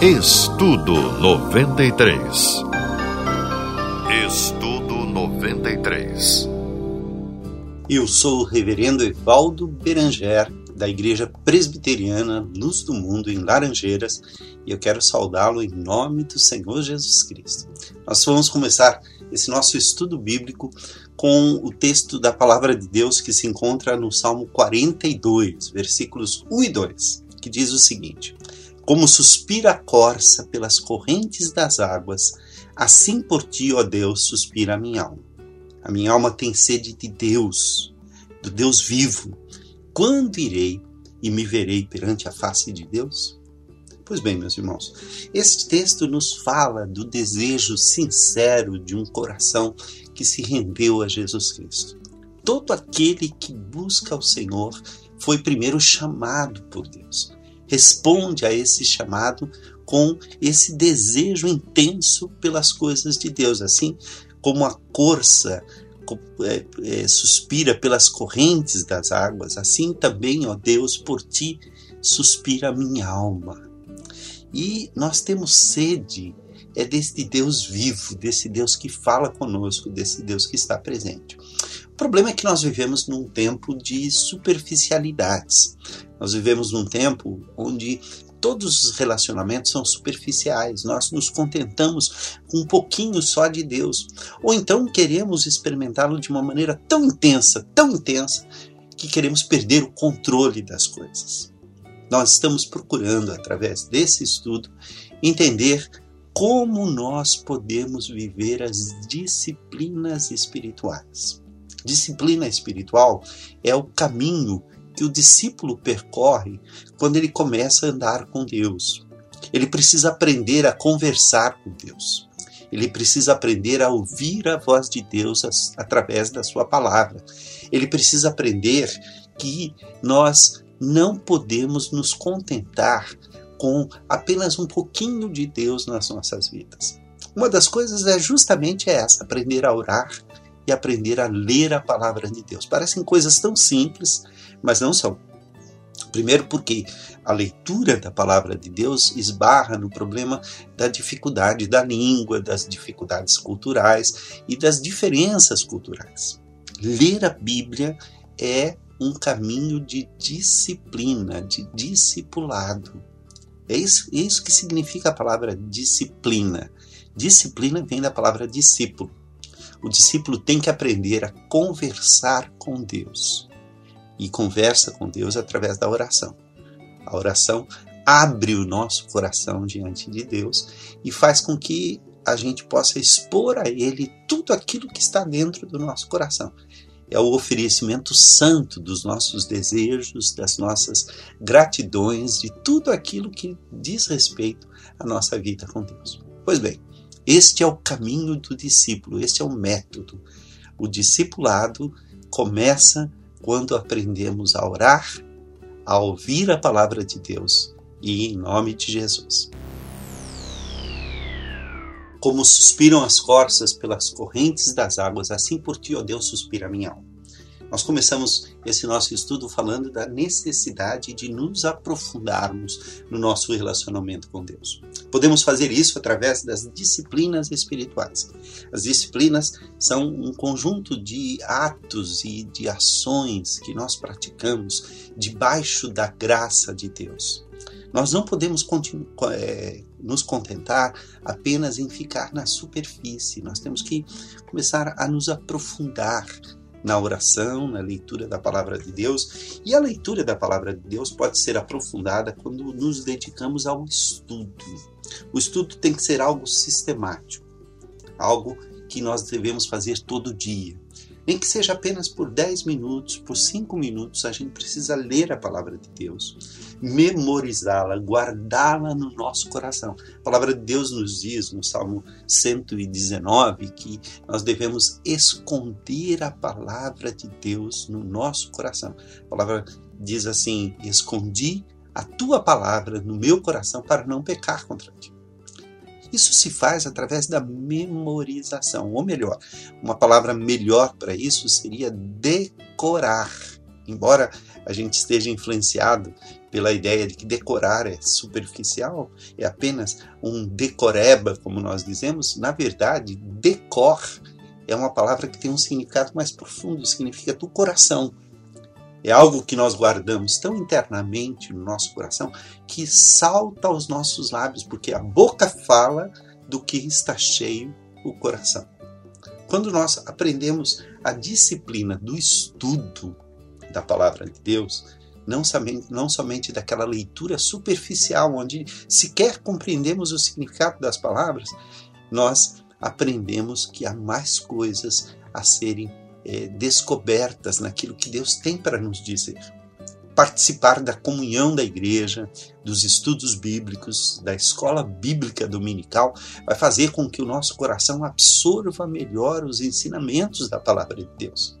Estudo 93. Estudo 93. Eu sou o reverendo Evaldo Beranger, da Igreja Presbiteriana Luz do Mundo, em Laranjeiras, e eu quero saudá-lo em nome do Senhor Jesus Cristo. Nós vamos começar esse nosso estudo bíblico com o texto da Palavra de Deus que se encontra no Salmo 42, versículos 1 e 2, que diz o seguinte: como suspira a corça pelas correntes das águas, assim por ti, ó Deus, suspira a minha alma. A minha alma tem sede de Deus, do Deus vivo. Quando irei e me verei perante a face de Deus? Pois bem, meus irmãos, este texto nos fala do desejo sincero de um coração que se rendeu a Jesus Cristo. Todo aquele que busca o Senhor foi primeiro chamado por Deus responde a esse chamado com esse desejo intenso pelas coisas de Deus, assim como a corça é, é, suspira pelas correntes das águas, assim também, ó Deus, por ti suspira a minha alma. E nós temos sede é desse Deus vivo, desse Deus que fala conosco, desse Deus que está presente. O problema é que nós vivemos num tempo de superficialidades. Nós vivemos num tempo onde todos os relacionamentos são superficiais, nós nos contentamos com um pouquinho só de Deus, ou então queremos experimentá-lo de uma maneira tão intensa, tão intensa, que queremos perder o controle das coisas. Nós estamos procurando, através desse estudo, entender como nós podemos viver as disciplinas espirituais. Disciplina espiritual é o caminho que o discípulo percorre quando ele começa a andar com Deus. Ele precisa aprender a conversar com Deus. Ele precisa aprender a ouvir a voz de Deus através da sua palavra. Ele precisa aprender que nós não podemos nos contentar com apenas um pouquinho de Deus nas nossas vidas. Uma das coisas é justamente essa: aprender a orar e aprender a ler a palavra de Deus. Parecem coisas tão simples, mas não são. Primeiro, porque a leitura da palavra de Deus esbarra no problema da dificuldade da língua, das dificuldades culturais e das diferenças culturais. Ler a Bíblia é um caminho de disciplina, de discipulado. É isso, é isso que significa a palavra disciplina. Disciplina vem da palavra discípulo. O discípulo tem que aprender a conversar com Deus e conversa com Deus através da oração. A oração abre o nosso coração diante de Deus e faz com que a gente possa expor a Ele tudo aquilo que está dentro do nosso coração. É o oferecimento santo dos nossos desejos, das nossas gratidões, de tudo aquilo que diz respeito à nossa vida com Deus. Pois bem, este é o caminho do discípulo, este é o método. O discipulado começa quando aprendemos a orar, a ouvir a palavra de Deus e em nome de Jesus. Como suspiram as corças pelas correntes das águas, assim por ti, ó Deus, suspira a minha alma. Nós começamos esse nosso estudo falando da necessidade de nos aprofundarmos no nosso relacionamento com Deus. Podemos fazer isso através das disciplinas espirituais. As disciplinas são um conjunto de atos e de ações que nós praticamos debaixo da graça de Deus. Nós não podemos é, nos contentar apenas em ficar na superfície, nós temos que começar a nos aprofundar na oração, na leitura da palavra de Deus. E a leitura da palavra de Deus pode ser aprofundada quando nos dedicamos ao estudo. O estudo tem que ser algo sistemático, algo que nós devemos fazer todo dia. Nem que seja apenas por 10 minutos, por 5 minutos, a gente precisa ler a palavra de Deus, memorizá-la, guardá-la no nosso coração. A palavra de Deus nos diz no Salmo 119 que nós devemos esconder a palavra de Deus no nosso coração. A palavra diz assim: Escondi a tua palavra no meu coração para não pecar contra ti. Isso se faz através da memorização, ou melhor, uma palavra melhor para isso seria decorar. Embora a gente esteja influenciado pela ideia de que decorar é superficial, é apenas um decoreba, como nós dizemos, na verdade, decor é uma palavra que tem um significado mais profundo, significa do coração. É algo que nós guardamos tão internamente no nosso coração que salta aos nossos lábios, porque a boca fala do que está cheio o coração. Quando nós aprendemos a disciplina do estudo da palavra de Deus, não somente, não somente daquela leitura superficial, onde sequer compreendemos o significado das palavras, nós aprendemos que há mais coisas a serem é, descobertas naquilo que Deus tem para nos dizer. Participar da comunhão da igreja, dos estudos bíblicos, da escola bíblica dominical, vai fazer com que o nosso coração absorva melhor os ensinamentos da palavra de Deus.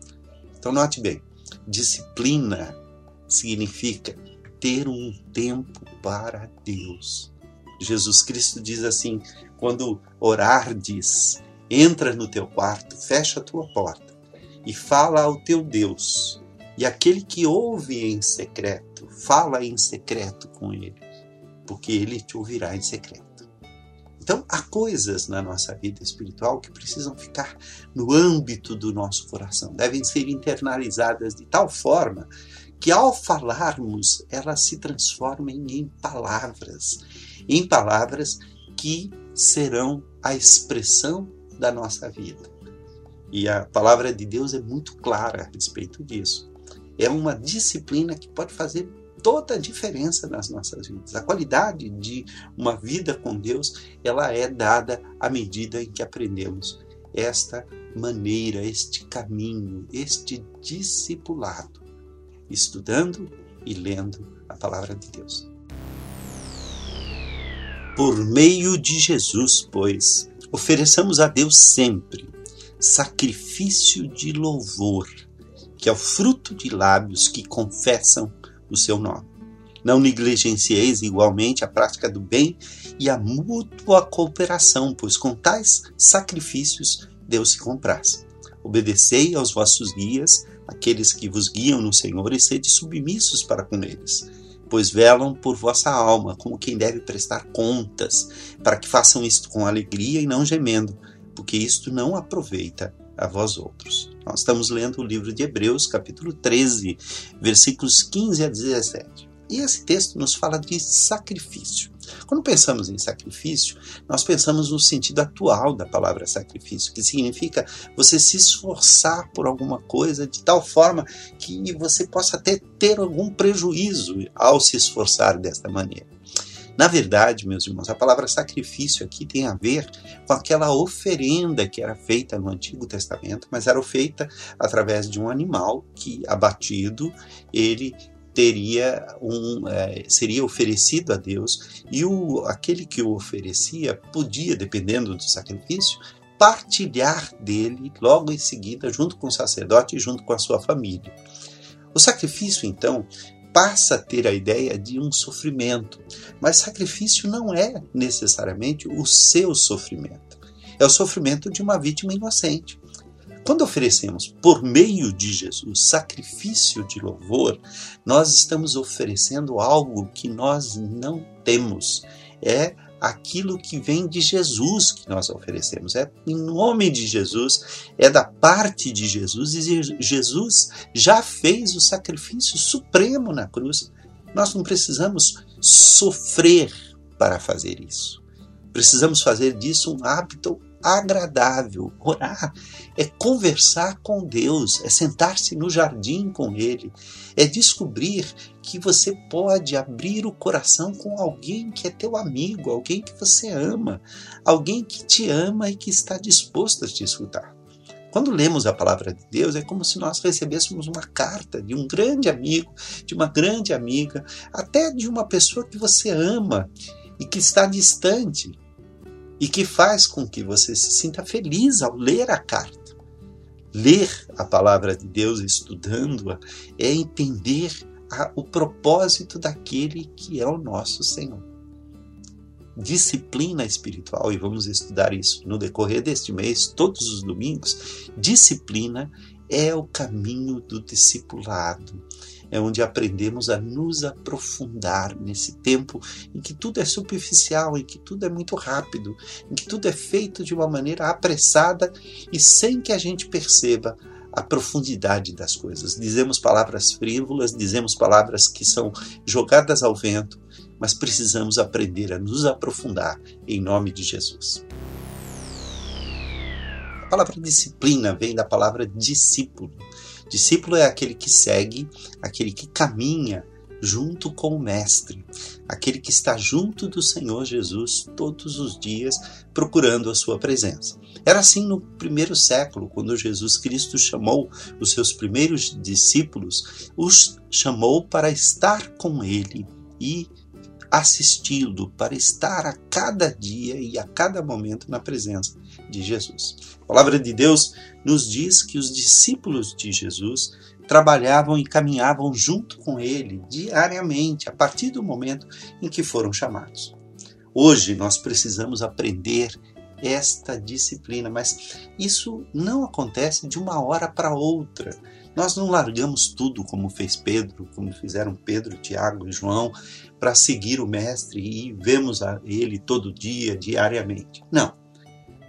Então, note bem: disciplina significa ter um tempo para Deus. Jesus Cristo diz assim: quando orardes, entra no teu quarto, fecha a tua porta e fala ao teu Deus. E aquele que ouve em secreto, fala em secreto com ele, porque ele te ouvirá em secreto. Então, há coisas na nossa vida espiritual que precisam ficar no âmbito do nosso coração, devem ser internalizadas de tal forma que, ao falarmos, elas se transformem em palavras, em palavras que serão a expressão da nossa vida. E a palavra de Deus é muito clara a respeito disso. É uma disciplina que pode fazer toda a diferença nas nossas vidas. A qualidade de uma vida com Deus, ela é dada à medida em que aprendemos esta maneira, este caminho, este discipulado, estudando e lendo a palavra de Deus. Por meio de Jesus, pois, ofereçamos a Deus sempre sacrifício de louvor, que é o fruto de lábios que confessam o seu nome. Não negligencieis igualmente a prática do bem e a mútua cooperação, pois com tais sacrifícios Deus se compraz. Obedecei aos vossos guias, aqueles que vos guiam no Senhor, e sede submissos para com eles pois velam por vossa alma, como quem deve prestar contas, para que façam isto com alegria e não gemendo, porque isto não aproveita a vós outros. Nós estamos lendo o livro de Hebreus, capítulo 13, versículos 15 a 17. E esse texto nos fala de sacrifício. Quando pensamos em sacrifício, nós pensamos no sentido atual da palavra sacrifício, que significa você se esforçar por alguma coisa de tal forma que você possa até ter algum prejuízo ao se esforçar desta maneira. Na verdade, meus irmãos, a palavra sacrifício aqui tem a ver com aquela oferenda que era feita no Antigo Testamento, mas era feita através de um animal que, abatido, ele teria um é, seria oferecido a Deus e o aquele que o oferecia podia, dependendo do sacrifício, partilhar dele logo em seguida junto com o sacerdote e junto com a sua família. O sacrifício então passa a ter a ideia de um sofrimento, mas sacrifício não é necessariamente o seu sofrimento. É o sofrimento de uma vítima inocente. Quando oferecemos por meio de Jesus sacrifício de louvor, nós estamos oferecendo algo que nós não temos. É aquilo que vem de Jesus que nós oferecemos. É em nome de Jesus, é da parte de Jesus, e Jesus já fez o sacrifício supremo na cruz. Nós não precisamos sofrer para fazer isso. Precisamos fazer disso um hábito agradável. Orar é conversar com Deus, é sentar-se no jardim com Ele, é descobrir que você pode abrir o coração com alguém que é teu amigo, alguém que você ama, alguém que te ama e que está disposto a te escutar. Quando lemos a palavra de Deus, é como se nós recebêssemos uma carta de um grande amigo, de uma grande amiga, até de uma pessoa que você ama e que está distante, e que faz com que você se sinta feliz ao ler a carta. Ler a palavra de Deus, estudando-a, é entender a, o propósito daquele que é o nosso Senhor. Disciplina espiritual, e vamos estudar isso no decorrer deste mês, todos os domingos. Disciplina é o caminho do discipulado. É onde aprendemos a nos aprofundar nesse tempo em que tudo é superficial, em que tudo é muito rápido, em que tudo é feito de uma maneira apressada e sem que a gente perceba a profundidade das coisas. Dizemos palavras frívolas, dizemos palavras que são jogadas ao vento, mas precisamos aprender a nos aprofundar em nome de Jesus. A palavra disciplina vem da palavra discípulo. Discípulo é aquele que segue, aquele que caminha junto com o Mestre, aquele que está junto do Senhor Jesus todos os dias procurando a sua presença. Era assim no primeiro século, quando Jesus Cristo chamou os seus primeiros discípulos, os chamou para estar com ele e assisti-lo, para estar a cada dia e a cada momento na presença de Jesus. A palavra de Deus nos diz que os discípulos de Jesus trabalhavam e caminhavam junto com ele diariamente, a partir do momento em que foram chamados. Hoje nós precisamos aprender esta disciplina, mas isso não acontece de uma hora para outra. Nós não largamos tudo como fez Pedro, como fizeram Pedro, Tiago e João, para seguir o Mestre e vemos a ele todo dia, diariamente. Não.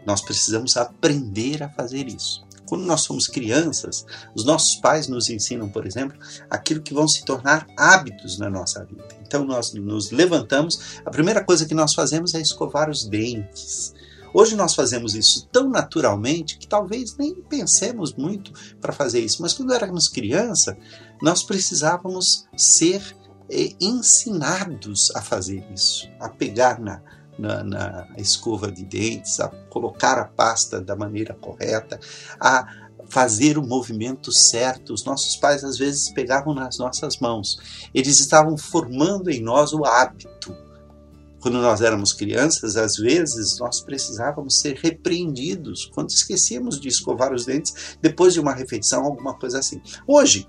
Nós precisamos aprender a fazer isso. Quando nós somos crianças, os nossos pais nos ensinam, por exemplo, aquilo que vão se tornar hábitos na nossa vida. Então nós nos levantamos, a primeira coisa que nós fazemos é escovar os dentes. Hoje nós fazemos isso tão naturalmente que talvez nem pensemos muito para fazer isso, mas quando éramos criança, nós precisávamos ser eh, ensinados a fazer isso, a pegar na, na, na, escova de dentes, a colocar a pasta da maneira correta, a fazer o movimento certo. Os nossos pais às vezes pegavam nas nossas mãos. Eles estavam formando em nós o hábito quando nós éramos crianças, às vezes nós precisávamos ser repreendidos quando esquecíamos de escovar os dentes depois de uma refeição, alguma coisa assim. Hoje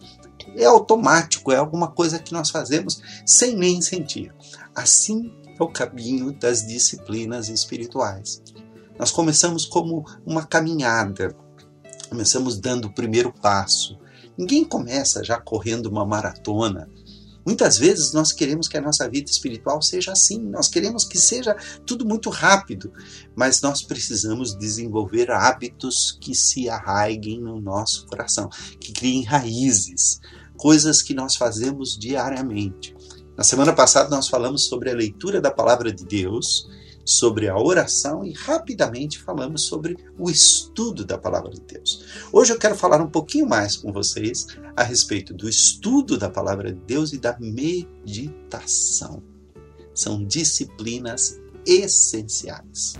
é automático, é alguma coisa que nós fazemos sem nem sentir. Assim é o caminho das disciplinas espirituais. Nós começamos como uma caminhada, começamos dando o primeiro passo. Ninguém começa já correndo uma maratona Muitas vezes nós queremos que a nossa vida espiritual seja assim, nós queremos que seja tudo muito rápido, mas nós precisamos desenvolver hábitos que se arraiguem no nosso coração, que criem raízes, coisas que nós fazemos diariamente. Na semana passada nós falamos sobre a leitura da palavra de Deus sobre a oração e rapidamente falamos sobre o estudo da palavra de Deus. Hoje eu quero falar um pouquinho mais com vocês a respeito do estudo da palavra de Deus e da meditação. São disciplinas essenciais.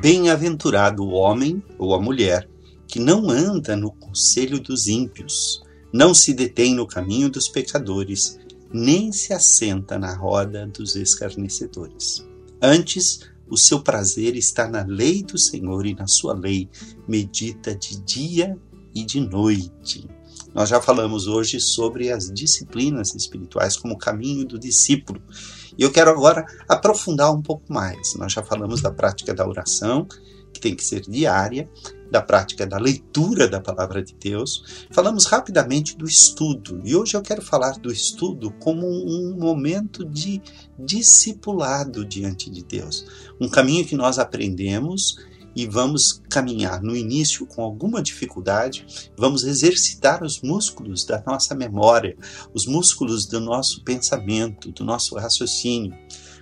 Bem-aventurado o homem ou a mulher que não anda no conselho dos ímpios, não se detém no caminho dos pecadores, nem se assenta na roda dos escarnecedores. Antes, o seu prazer está na lei do Senhor e na sua lei medita de dia e de noite. Nós já falamos hoje sobre as disciplinas espirituais como caminho do discípulo. E eu quero agora aprofundar um pouco mais. Nós já falamos da prática da oração, que tem que ser diária, da prática da leitura da palavra de Deus, falamos rapidamente do estudo. E hoje eu quero falar do estudo como um momento de discipulado diante de Deus. Um caminho que nós aprendemos e vamos caminhar no início com alguma dificuldade, vamos exercitar os músculos da nossa memória, os músculos do nosso pensamento, do nosso raciocínio.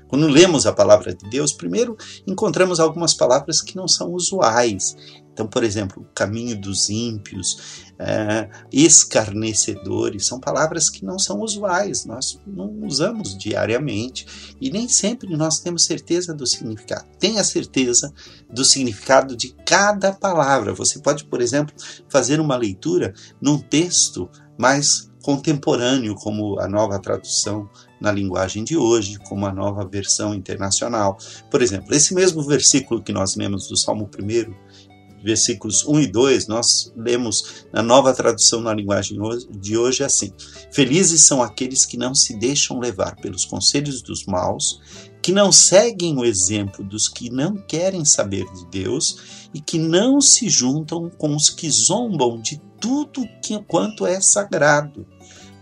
Quando lemos a palavra de Deus, primeiro encontramos algumas palavras que não são usuais. Então, por exemplo, caminho dos ímpios, é, escarnecedores, são palavras que não são usuais, nós não usamos diariamente e nem sempre nós temos certeza do significado. Tenha certeza do significado de cada palavra. Você pode, por exemplo, fazer uma leitura num texto mais contemporâneo, como a nova tradução na linguagem de hoje, como a nova versão internacional. Por exemplo, esse mesmo versículo que nós lemos do Salmo 1, versículos 1 e 2, nós lemos na nova tradução na linguagem de hoje assim: Felizes são aqueles que não se deixam levar pelos conselhos dos maus, que não seguem o exemplo dos que não querem saber de Deus e que não se juntam com os que zombam de tudo quanto é sagrado.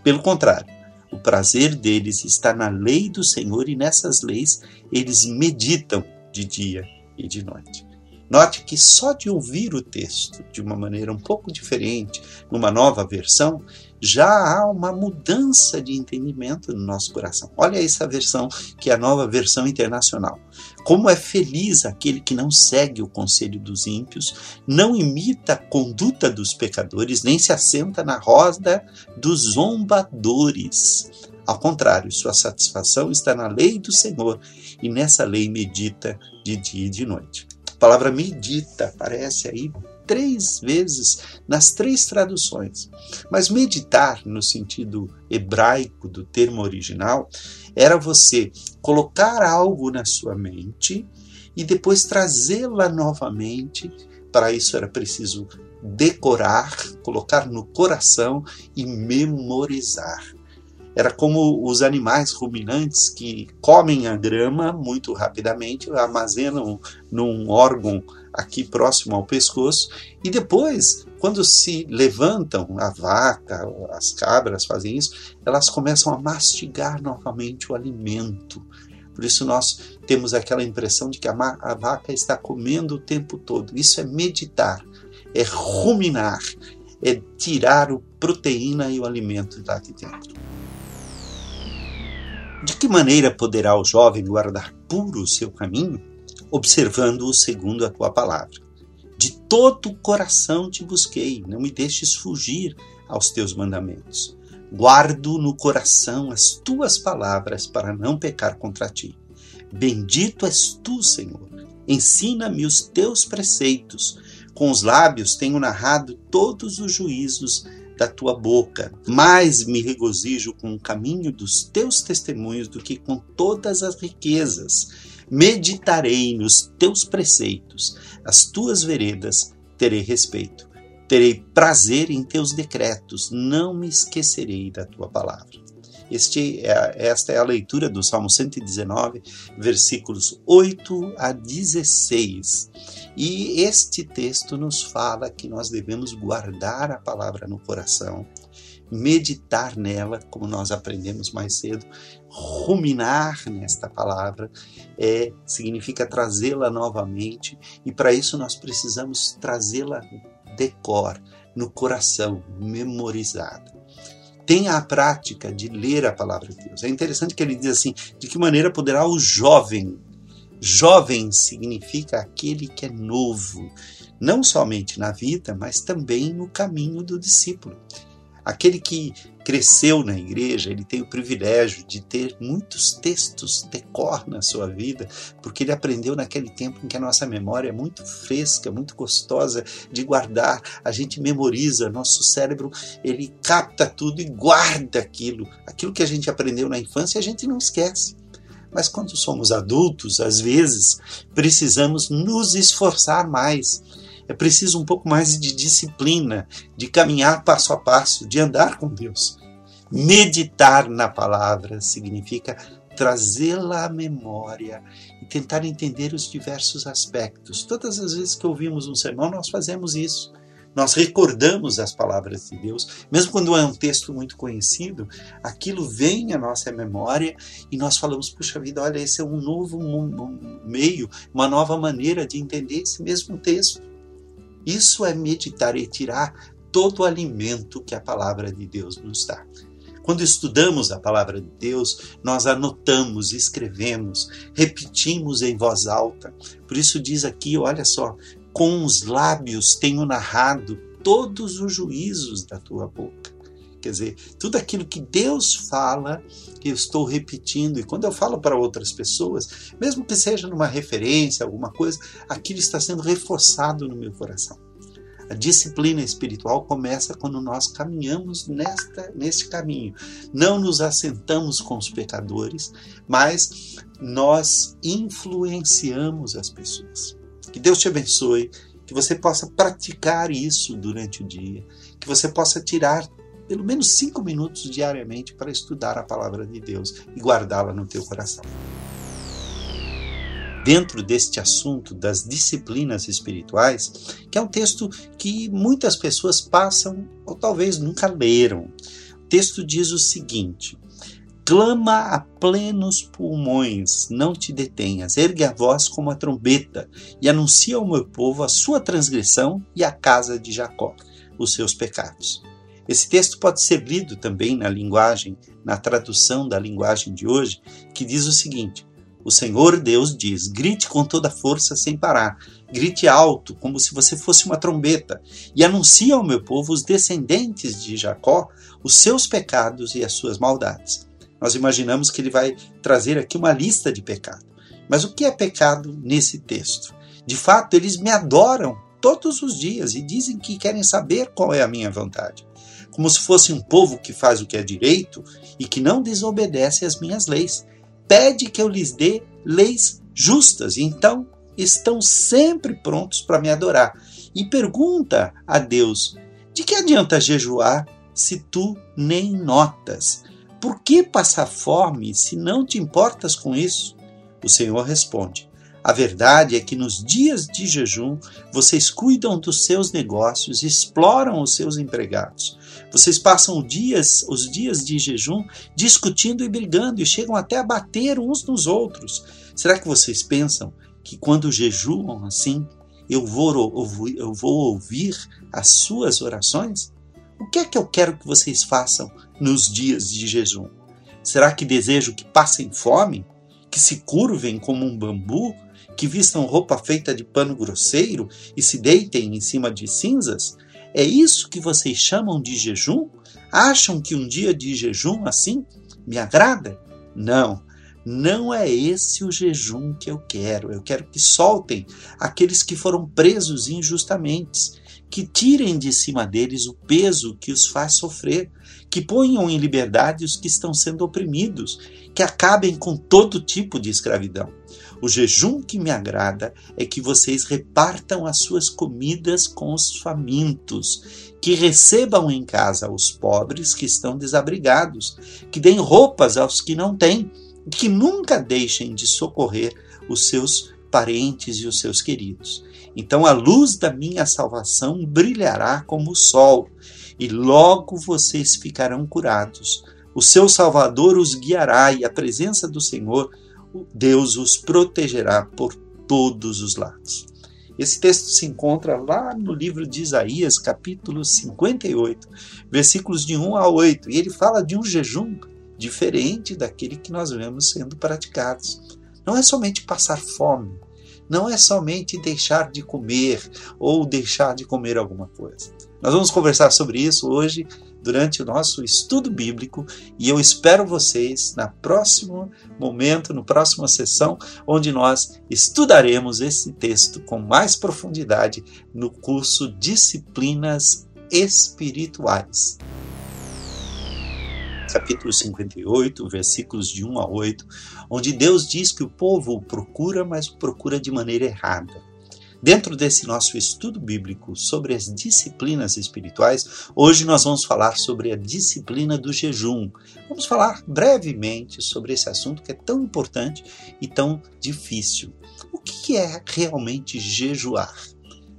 Pelo contrário, o prazer deles está na lei do Senhor e nessas leis eles meditam de dia e de noite. Note que só de ouvir o texto de uma maneira um pouco diferente, numa nova versão, já há uma mudança de entendimento no nosso coração. Olha essa versão, que é a nova versão internacional. Como é feliz aquele que não segue o conselho dos ímpios, não imita a conduta dos pecadores, nem se assenta na roda dos zombadores. Ao contrário, sua satisfação está na lei do Senhor, e nessa lei medita de dia e de noite. A palavra medita aparece aí três vezes nas três traduções. Mas meditar, no sentido hebraico do termo original, era você colocar algo na sua mente e depois trazê-la novamente. Para isso era preciso decorar, colocar no coração e memorizar. Era como os animais ruminantes que comem a grama muito rapidamente, armazenam num órgão aqui próximo ao pescoço e depois, quando se levantam, a vaca, as cabras fazem isso, elas começam a mastigar novamente o alimento. Por isso nós temos aquela impressão de que a, a vaca está comendo o tempo todo. Isso é meditar, é ruminar, é tirar a proteína e o alimento lá de dentro. De que maneira poderá o jovem guardar puro o seu caminho? Observando-o segundo a tua palavra. De todo o coração te busquei, não me deixes fugir aos teus mandamentos. Guardo no coração as tuas palavras para não pecar contra ti. Bendito és tu, Senhor. Ensina-me os teus preceitos. Com os lábios tenho narrado todos os juízos da tua boca. Mais me regozijo com o caminho dos teus testemunhos do que com todas as riquezas. Meditarei nos teus preceitos, as tuas veredas terei respeito. Terei prazer em teus decretos, não me esquecerei da tua palavra. Este é, esta é a leitura do Salmo 119, versículos 8 a 16. E este texto nos fala que nós devemos guardar a palavra no coração, meditar nela, como nós aprendemos mais cedo, ruminar nesta palavra é significa trazê-la novamente e para isso nós precisamos trazê-la decor no coração, memorizada. Tenha a prática de ler a palavra de Deus. É interessante que ele diz assim: de que maneira poderá o jovem Jovem significa aquele que é novo, não somente na vida, mas também no caminho do discípulo. Aquele que cresceu na igreja, ele tem o privilégio de ter muitos textos decor na sua vida, porque ele aprendeu naquele tempo em que a nossa memória é muito fresca, muito gostosa de guardar. A gente memoriza, nosso cérebro, ele capta tudo e guarda aquilo. Aquilo que a gente aprendeu na infância, a gente não esquece. Mas quando somos adultos, às vezes, precisamos nos esforçar mais. É preciso um pouco mais de disciplina, de caminhar passo a passo, de andar com Deus. Meditar na palavra significa trazê-la à memória e tentar entender os diversos aspectos. Todas as vezes que ouvimos um sermão, nós fazemos isso nós recordamos as palavras de Deus, mesmo quando é um texto muito conhecido, aquilo vem à nossa memória e nós falamos: puxa vida, olha, esse é um novo meio, uma nova maneira de entender esse mesmo texto. Isso é meditar e tirar todo o alimento que a palavra de Deus nos dá. Quando estudamos a palavra de Deus, nós anotamos, escrevemos, repetimos em voz alta. Por isso diz aqui, olha só, com os lábios tenho narrado todos os juízos da tua boca. Quer dizer, tudo aquilo que Deus fala, que eu estou repetindo, e quando eu falo para outras pessoas, mesmo que seja numa referência, alguma coisa, aquilo está sendo reforçado no meu coração. A disciplina espiritual começa quando nós caminhamos nesta, neste caminho. Não nos assentamos com os pecadores, mas nós influenciamos as pessoas. Que Deus te abençoe que você possa praticar isso durante o dia, que você possa tirar pelo menos cinco minutos diariamente para estudar a palavra de Deus e guardá-la no teu coração. Dentro deste assunto das disciplinas espirituais, que é um texto que muitas pessoas passam ou talvez nunca leram. O texto diz o seguinte: Clama a plenos pulmões, não te detenhas, ergue a voz como a trombeta e anuncia ao meu povo a sua transgressão e a casa de Jacó, os seus pecados. Esse texto pode ser lido também na linguagem, na tradução da linguagem de hoje, que diz o seguinte: O Senhor Deus diz: grite com toda força sem parar, grite alto, como se você fosse uma trombeta, e anuncie ao meu povo, os descendentes de Jacó, os seus pecados e as suas maldades. Nós imaginamos que ele vai trazer aqui uma lista de pecado. Mas o que é pecado nesse texto? De fato, eles me adoram todos os dias e dizem que querem saber qual é a minha vontade como se fosse um povo que faz o que é direito e que não desobedece às minhas leis. Pede que eu lhes dê leis justas, e então estão sempre prontos para me adorar. E pergunta a Deus: de que adianta jejuar se tu nem notas? Por que passar fome se não te importas com isso? O Senhor responde: a verdade é que nos dias de jejum vocês cuidam dos seus negócios, exploram os seus empregados. Vocês passam dias, os dias de jejum discutindo e brigando e chegam até a bater uns nos outros. Será que vocês pensam que quando jejuam assim, eu vou, eu vou ouvir as suas orações? O que é que eu quero que vocês façam nos dias de jejum? Será que desejo que passem fome? Que se curvem como um bambu? que vistam roupa feita de pano grosseiro e se deitem em cima de cinzas? É isso que vocês chamam de jejum? Acham que um dia de jejum assim me agrada? Não, não é esse o jejum que eu quero. Eu quero que soltem aqueles que foram presos injustamente, que tirem de cima deles o peso que os faz sofrer, que ponham em liberdade os que estão sendo oprimidos, que acabem com todo tipo de escravidão. O jejum que me agrada é que vocês repartam as suas comidas com os famintos, que recebam em casa os pobres que estão desabrigados, que deem roupas aos que não têm, que nunca deixem de socorrer os seus parentes e os seus queridos. Então a luz da minha salvação brilhará como o sol, e logo vocês ficarão curados. O seu Salvador os guiará, e a presença do Senhor Deus os protegerá por todos os lados. Esse texto se encontra lá no livro de Isaías, capítulo 58, versículos de 1 a 8, e ele fala de um jejum diferente daquele que nós vemos sendo praticados. Não é somente passar fome, não é somente deixar de comer ou deixar de comer alguma coisa. Nós vamos conversar sobre isso hoje durante o nosso estudo bíblico e eu espero vocês na próximo momento, no próxima sessão, onde nós estudaremos esse texto com mais profundidade no curso Disciplinas Espirituais. Capítulo 58, versículos de 1 a 8, onde Deus diz que o povo o procura, mas o procura de maneira errada. Dentro desse nosso estudo bíblico sobre as disciplinas espirituais, hoje nós vamos falar sobre a disciplina do jejum. Vamos falar brevemente sobre esse assunto que é tão importante e tão difícil. O que é realmente jejuar?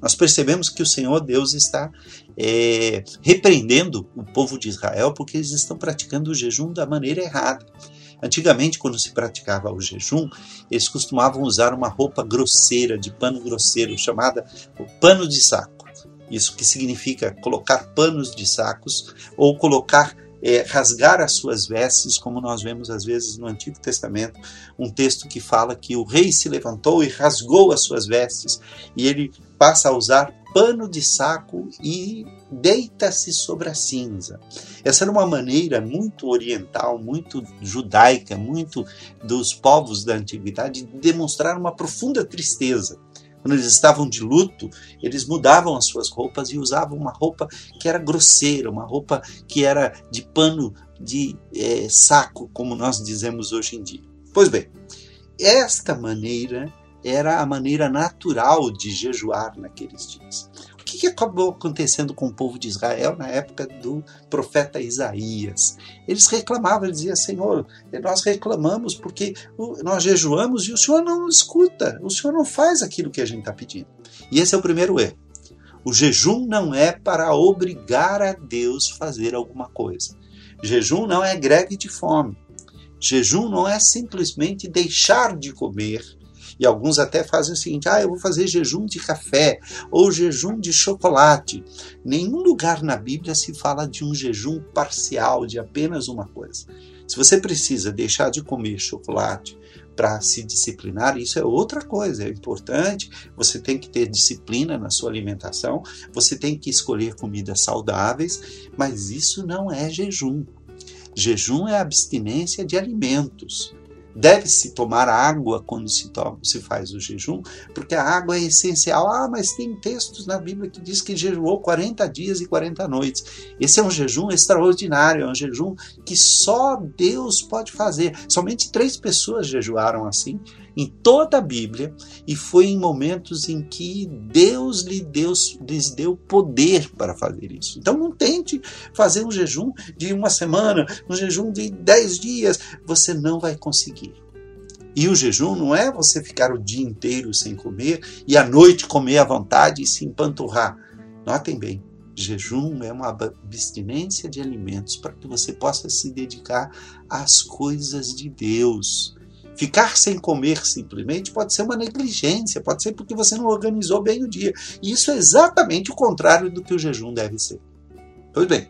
Nós percebemos que o Senhor Deus está é, repreendendo o povo de Israel porque eles estão praticando o jejum da maneira errada. Antigamente, quando se praticava o jejum, eles costumavam usar uma roupa grosseira, de pano grosseiro, chamada pano de saco. Isso que significa colocar panos de sacos ou colocar é, rasgar as suas vestes, como nós vemos às vezes no Antigo Testamento, um texto que fala que o rei se levantou e rasgou as suas vestes, e ele passa a usar pano de saco e deita-se sobre a cinza. Essa era uma maneira muito oriental, muito judaica, muito dos povos da antiguidade de demonstrar uma profunda tristeza. Quando eles estavam de luto, eles mudavam as suas roupas e usavam uma roupa que era grosseira, uma roupa que era de pano de é, saco, como nós dizemos hoje em dia. Pois bem, esta maneira era a maneira natural de jejuar naqueles dias. O que, que acabou acontecendo com o povo de Israel na época do profeta Isaías? Eles reclamavam, eles diziam, Senhor, nós reclamamos porque nós jejuamos e o Senhor não escuta, o Senhor não faz aquilo que a gente está pedindo. E esse é o primeiro erro. O jejum não é para obrigar a Deus fazer alguma coisa. Jejum não é greve de fome. Jejum não é simplesmente deixar de comer. E alguns até fazem o seguinte: ah, eu vou fazer jejum de café ou jejum de chocolate. Nenhum lugar na Bíblia se fala de um jejum parcial, de apenas uma coisa. Se você precisa deixar de comer chocolate para se disciplinar, isso é outra coisa, é importante. Você tem que ter disciplina na sua alimentação, você tem que escolher comidas saudáveis, mas isso não é jejum. Jejum é abstinência de alimentos. Deve-se tomar água quando se, toma, se faz o jejum, porque a água é essencial. Ah, mas tem textos na Bíblia que diz que jejuou 40 dias e 40 noites. Esse é um jejum extraordinário, é um jejum que só Deus pode fazer. Somente três pessoas jejuaram assim em toda a Bíblia e foi em momentos em que Deus lhe deu, lhes deu poder para fazer isso. Então não tente fazer um jejum de uma semana, um jejum de dez dias, você não vai conseguir. E o jejum não é você ficar o dia inteiro sem comer e à noite comer à vontade e se empanturrar. Notem bem, jejum é uma abstinência de alimentos para que você possa se dedicar às coisas de Deus. Ficar sem comer simplesmente pode ser uma negligência, pode ser porque você não organizou bem o dia. E isso é exatamente o contrário do que o jejum deve ser. Pois bem,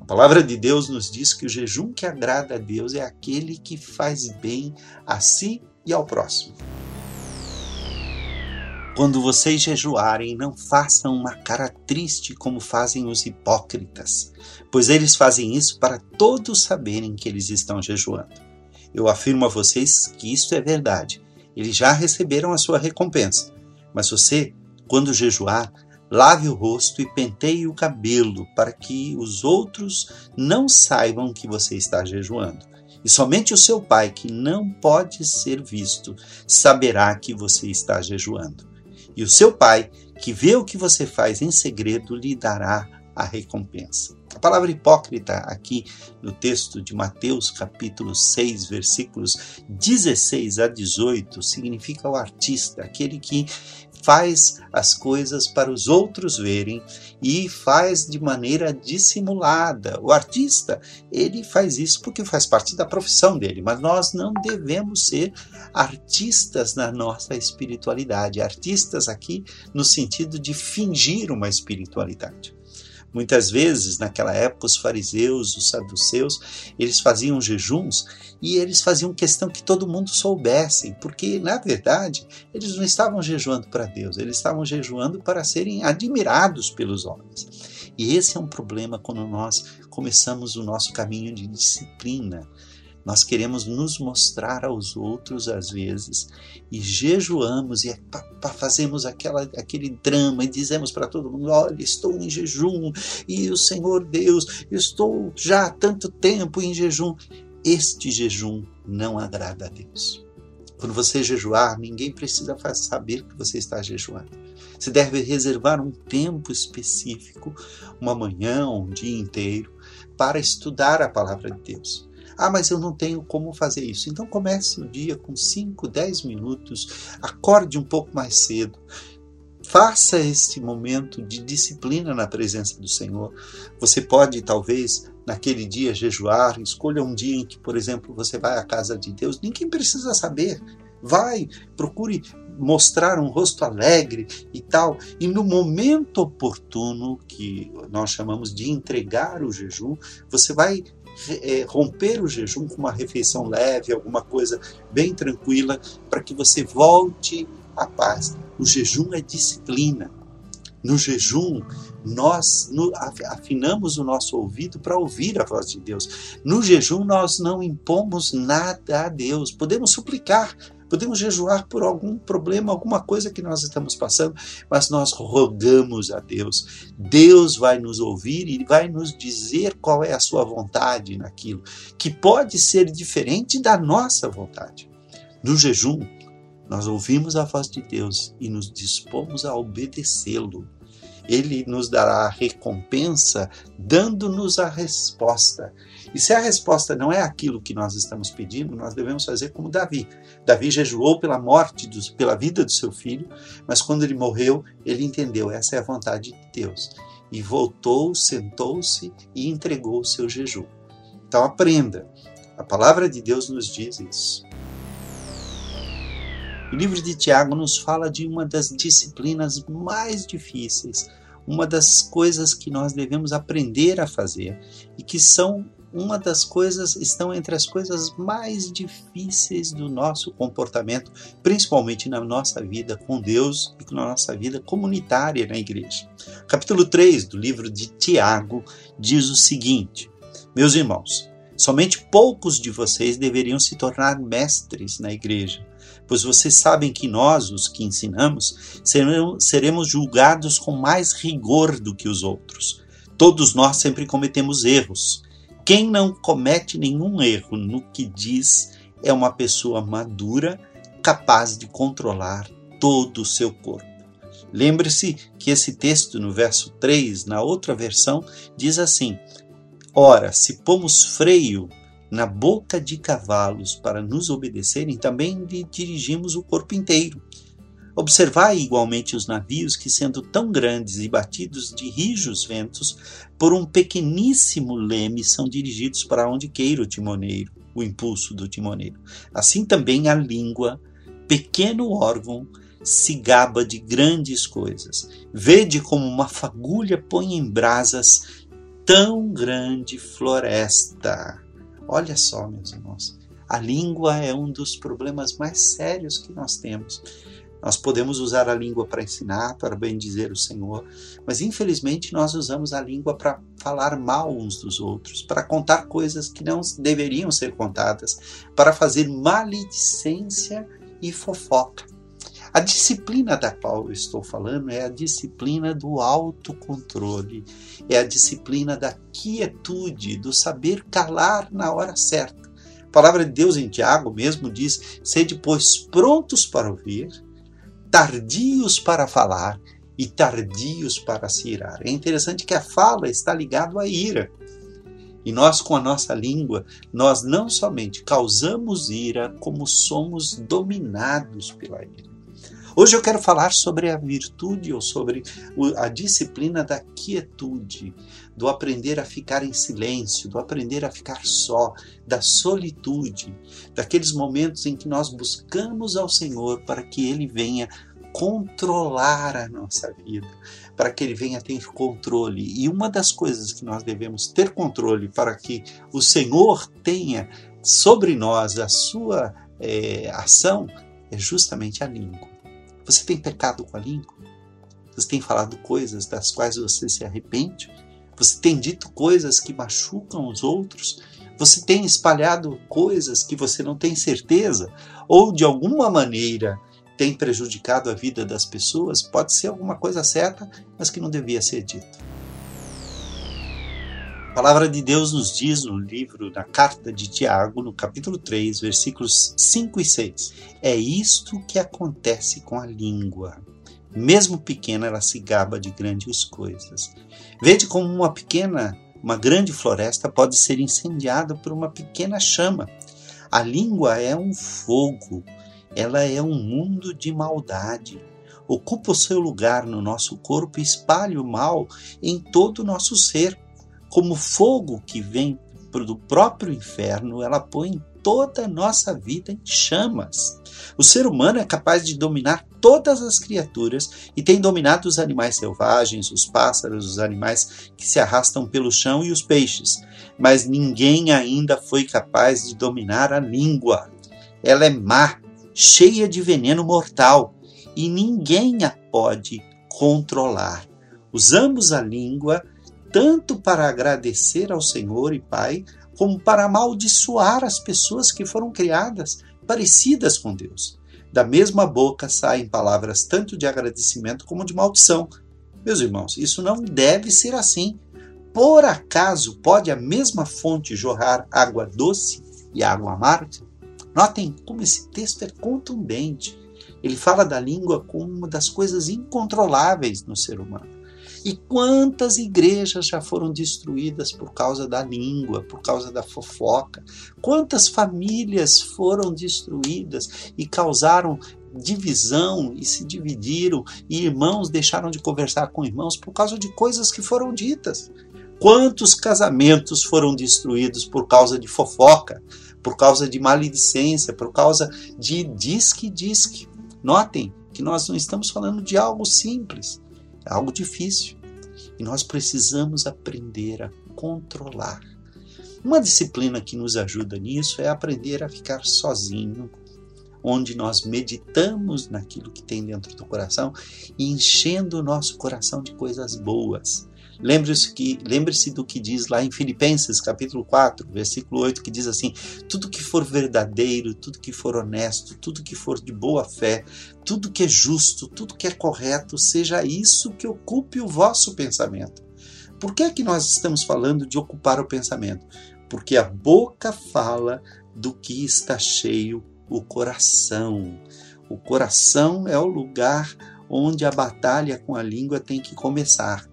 a palavra de Deus nos diz que o jejum que agrada a Deus é aquele que faz bem a si e ao próximo. Quando vocês jejuarem, não façam uma cara triste como fazem os hipócritas, pois eles fazem isso para todos saberem que eles estão jejuando. Eu afirmo a vocês que isto é verdade. Eles já receberam a sua recompensa. Mas você, quando jejuar, lave o rosto e penteie o cabelo, para que os outros não saibam que você está jejuando. E somente o seu pai, que não pode ser visto, saberá que você está jejuando. E o seu pai, que vê o que você faz em segredo, lhe dará a recompensa. A palavra hipócrita aqui no texto de Mateus, capítulo 6, versículos 16 a 18, significa o artista, aquele que faz as coisas para os outros verem e faz de maneira dissimulada. O artista, ele faz isso porque faz parte da profissão dele, mas nós não devemos ser artistas na nossa espiritualidade, artistas aqui no sentido de fingir uma espiritualidade. Muitas vezes, naquela época, os fariseus, os saduceus, eles faziam jejuns e eles faziam questão que todo mundo soubesse, porque, na verdade, eles não estavam jejuando para Deus, eles estavam jejuando para serem admirados pelos homens. E esse é um problema quando nós começamos o nosso caminho de disciplina nós queremos nos mostrar aos outros às vezes e jejuamos e fazemos aquela, aquele drama e dizemos para todo mundo: olha, estou em jejum e o Senhor Deus, estou já há tanto tempo em jejum. Este jejum não agrada a Deus. Quando você jejuar, ninguém precisa saber que você está jejuando. Você deve reservar um tempo específico, uma manhã, um dia inteiro, para estudar a palavra de Deus ah, mas eu não tenho como fazer isso. Então comece o dia com 5, 10 minutos, acorde um pouco mais cedo. Faça este momento de disciplina na presença do Senhor. Você pode, talvez, naquele dia jejuar, escolha um dia em que, por exemplo, você vai à casa de Deus. Ninguém precisa saber. Vai, procure mostrar um rosto alegre e tal. E no momento oportuno, que nós chamamos de entregar o jejum, você vai é, romper o jejum com uma refeição leve, alguma coisa bem tranquila, para que você volte à paz. O jejum é disciplina. No jejum, nós afinamos o nosso ouvido para ouvir a voz de Deus. No jejum, nós não impomos nada a Deus. Podemos suplicar, Podemos jejuar por algum problema, alguma coisa que nós estamos passando, mas nós rogamos a Deus. Deus vai nos ouvir e vai nos dizer qual é a sua vontade naquilo, que pode ser diferente da nossa vontade. No jejum, nós ouvimos a voz de Deus e nos dispomos a obedecê-lo. Ele nos dará a recompensa, dando-nos a resposta. E se a resposta não é aquilo que nós estamos pedindo, nós devemos fazer como Davi. Davi jejuou pela morte, do, pela vida do seu filho, mas quando ele morreu, ele entendeu: essa é a vontade de Deus. E voltou, sentou-se e entregou o seu jejum. Então aprenda. A palavra de Deus nos diz isso. O livro de Tiago nos fala de uma das disciplinas mais difíceis, uma das coisas que nós devemos aprender a fazer e que são uma das coisas estão entre as coisas mais difíceis do nosso comportamento, principalmente na nossa vida com Deus e na nossa vida comunitária na igreja. Capítulo 3 do livro de Tiago diz o seguinte: Meus irmãos, somente poucos de vocês deveriam se tornar mestres na igreja, pois vocês sabem que nós, os que ensinamos, seremos julgados com mais rigor do que os outros. Todos nós sempre cometemos erros. Quem não comete nenhum erro no que diz é uma pessoa madura, capaz de controlar todo o seu corpo. Lembre-se que esse texto, no verso 3, na outra versão, diz assim: Ora, se pomos freio na boca de cavalos para nos obedecerem, também lhe dirigimos o corpo inteiro. Observai igualmente os navios que, sendo tão grandes e batidos de rijos ventos, por um pequeníssimo leme são dirigidos para onde queira o timoneiro, o impulso do timoneiro. Assim também a língua, pequeno órgão, se gaba de grandes coisas. Vede como uma fagulha põe em brasas tão grande floresta. Olha só, meus irmãos, a língua é um dos problemas mais sérios que nós temos. Nós podemos usar a língua para ensinar, para bendizer o Senhor, mas infelizmente nós usamos a língua para falar mal uns dos outros, para contar coisas que não deveriam ser contadas, para fazer maledicência e fofoca. A disciplina da qual eu estou falando é a disciplina do autocontrole, é a disciplina da quietude, do saber calar na hora certa. A palavra de Deus em Tiago mesmo diz: sede, pois, prontos para ouvir, tardios para falar e tardios para se irar. É interessante que a fala está ligada à ira. E nós, com a nossa língua, nós não somente causamos ira, como somos dominados pela ira. Hoje eu quero falar sobre a virtude ou sobre a disciplina da quietude, do aprender a ficar em silêncio, do aprender a ficar só, da solitude, daqueles momentos em que nós buscamos ao Senhor para que Ele venha controlar a nossa vida, para que Ele venha ter controle. E uma das coisas que nós devemos ter controle para que o Senhor tenha sobre nós a sua é, ação é justamente a língua. Você tem pecado com a língua? Você tem falado coisas das quais você se arrepende? Você tem dito coisas que machucam os outros? Você tem espalhado coisas que você não tem certeza? Ou de alguma maneira tem prejudicado a vida das pessoas? Pode ser alguma coisa certa, mas que não devia ser dito. A palavra de Deus nos diz no livro, na carta de Tiago, no capítulo 3, versículos 5 e 6. É isto que acontece com a língua. Mesmo pequena, ela se gaba de grandes coisas. Vede como uma pequena, uma grande floresta pode ser incendiada por uma pequena chama. A língua é um fogo, ela é um mundo de maldade. Ocupa o seu lugar no nosso corpo e espalha o mal em todo o nosso ser como fogo que vem do próprio inferno, ela põe toda a nossa vida em chamas. O ser humano é capaz de dominar todas as criaturas e tem dominado os animais selvagens, os pássaros, os animais que se arrastam pelo chão e os peixes. Mas ninguém ainda foi capaz de dominar a língua. Ela é má, cheia de veneno mortal e ninguém a pode controlar. Usamos a língua tanto para agradecer ao Senhor e Pai, como para amaldiçoar as pessoas que foram criadas parecidas com Deus. Da mesma boca saem palavras tanto de agradecimento como de maldição. Meus irmãos, isso não deve ser assim. Por acaso pode a mesma fonte jorrar água doce e água amarga? Notem como esse texto é contundente. Ele fala da língua como uma das coisas incontroláveis no ser humano. E quantas igrejas já foram destruídas por causa da língua, por causa da fofoca? Quantas famílias foram destruídas e causaram divisão e se dividiram, e irmãos deixaram de conversar com irmãos por causa de coisas que foram ditas? Quantos casamentos foram destruídos por causa de fofoca, por causa de maledicência, por causa de disque-disque? Notem que nós não estamos falando de algo simples, é algo difícil. E nós precisamos aprender a controlar. Uma disciplina que nos ajuda nisso é aprender a ficar sozinho, onde nós meditamos naquilo que tem dentro do coração e enchendo o nosso coração de coisas boas. Lembre-se que lembre-se do que diz lá em Filipenses, capítulo 4, versículo 8, que diz assim: tudo que for verdadeiro, tudo que for honesto, tudo que for de boa fé, tudo que é justo, tudo que é correto, seja isso que ocupe o vosso pensamento. Por que é que nós estamos falando de ocupar o pensamento? Porque a boca fala do que está cheio o coração. O coração é o lugar onde a batalha com a língua tem que começar.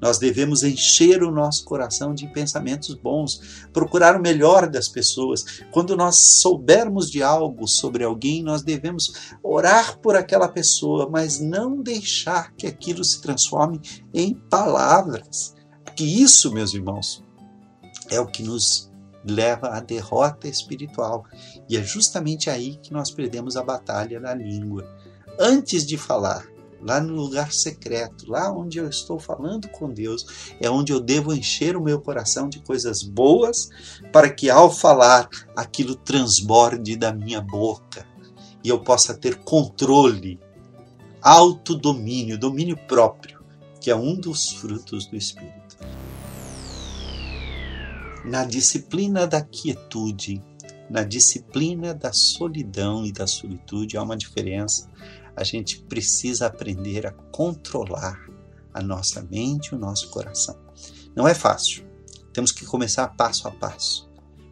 Nós devemos encher o nosso coração de pensamentos bons, procurar o melhor das pessoas. Quando nós soubermos de algo sobre alguém, nós devemos orar por aquela pessoa, mas não deixar que aquilo se transforme em palavras. Porque isso, meus irmãos, é o que nos leva à derrota espiritual. E é justamente aí que nós perdemos a batalha da língua. Antes de falar, lá no lugar secreto, lá onde eu estou falando com Deus, é onde eu devo encher o meu coração de coisas boas, para que ao falar aquilo transborde da minha boca e eu possa ter controle, autodomínio, domínio próprio, que é um dos frutos do Espírito. Na disciplina da quietude, na disciplina da solidão e da solitude há uma diferença a gente precisa aprender a controlar a nossa mente e o nosso coração. Não é fácil. Temos que começar passo a passo.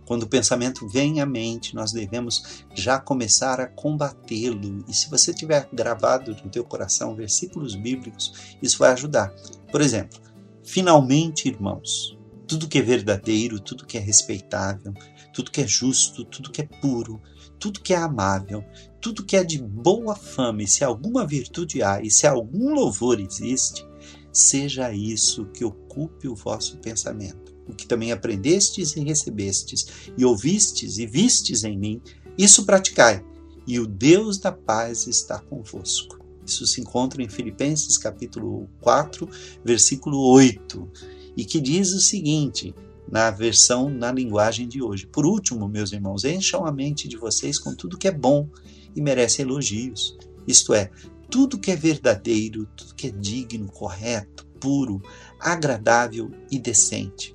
Quando o pensamento vem à mente, nós devemos já começar a combatê-lo. E se você tiver gravado no teu coração versículos bíblicos, isso vai ajudar. Por exemplo, finalmente, irmãos, tudo que é verdadeiro, tudo que é respeitável, tudo que é justo, tudo que é puro, tudo que é amável, tudo que é de boa fama, e se alguma virtude há, e se algum louvor existe, seja isso que ocupe o vosso pensamento. O que também aprendestes e recebestes, e ouvistes e vistes em mim, isso praticai, e o Deus da paz está convosco. Isso se encontra em Filipenses capítulo 4, versículo 8, e que diz o seguinte: na versão na linguagem de hoje. Por último, meus irmãos, encham a mente de vocês com tudo que é bom e merece elogios. Isto é, tudo que é verdadeiro, tudo que é digno, correto, puro, agradável e decente.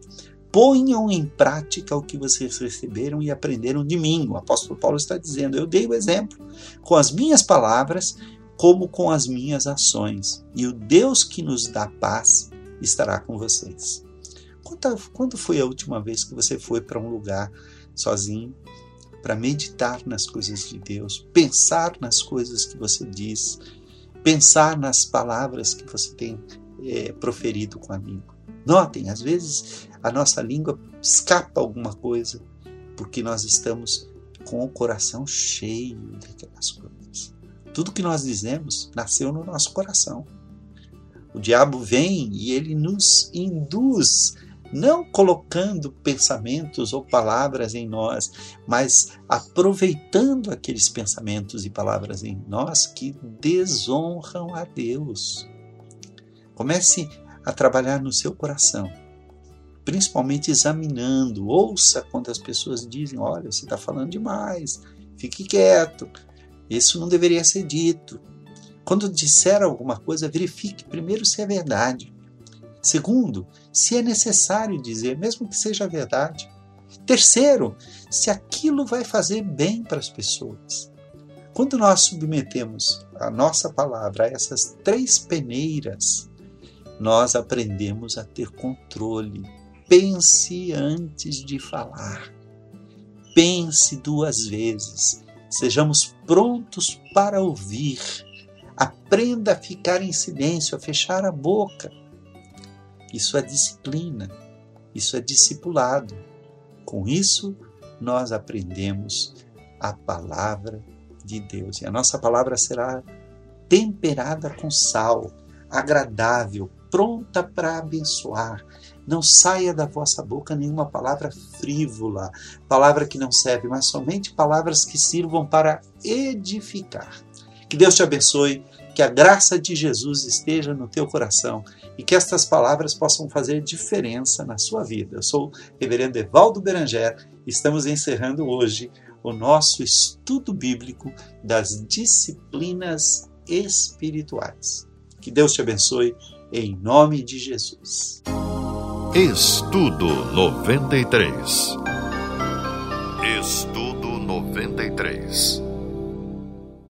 Ponham em prática o que vocês receberam e aprenderam de mim. O apóstolo Paulo está dizendo: Eu dei o exemplo com as minhas palavras, como com as minhas ações. E o Deus que nos dá paz estará com vocês. Quando foi a última vez que você foi para um lugar sozinho para meditar nas coisas de Deus, pensar nas coisas que você diz, pensar nas palavras que você tem é, proferido com a língua? Notem, às vezes a nossa língua escapa alguma coisa porque nós estamos com o coração cheio daquelas coisas. Tudo que nós dizemos nasceu no nosso coração. O diabo vem e ele nos induz não colocando pensamentos ou palavras em nós, mas aproveitando aqueles pensamentos e palavras em nós que desonram a Deus. Comece a trabalhar no seu coração, principalmente examinando. Ouça quando as pessoas dizem: Olha, você está falando demais, fique quieto, isso não deveria ser dito. Quando disser alguma coisa, verifique primeiro se é verdade. Segundo, se é necessário dizer, mesmo que seja verdade. Terceiro, se aquilo vai fazer bem para as pessoas. Quando nós submetemos a nossa palavra a essas três peneiras, nós aprendemos a ter controle. Pense antes de falar. Pense duas vezes. Sejamos prontos para ouvir. Aprenda a ficar em silêncio, a fechar a boca. Isso é disciplina, isso é discipulado. Com isso, nós aprendemos a palavra de Deus. E a nossa palavra será temperada com sal, agradável, pronta para abençoar. Não saia da vossa boca nenhuma palavra frívola, palavra que não serve, mas somente palavras que sirvam para edificar. Que Deus te abençoe, que a graça de Jesus esteja no teu coração e que estas palavras possam fazer diferença na sua vida. Eu sou o reverendo Evaldo Beranger e estamos encerrando hoje o nosso estudo bíblico das disciplinas espirituais. Que Deus te abençoe em nome de Jesus. Estudo 93. Estudo 93.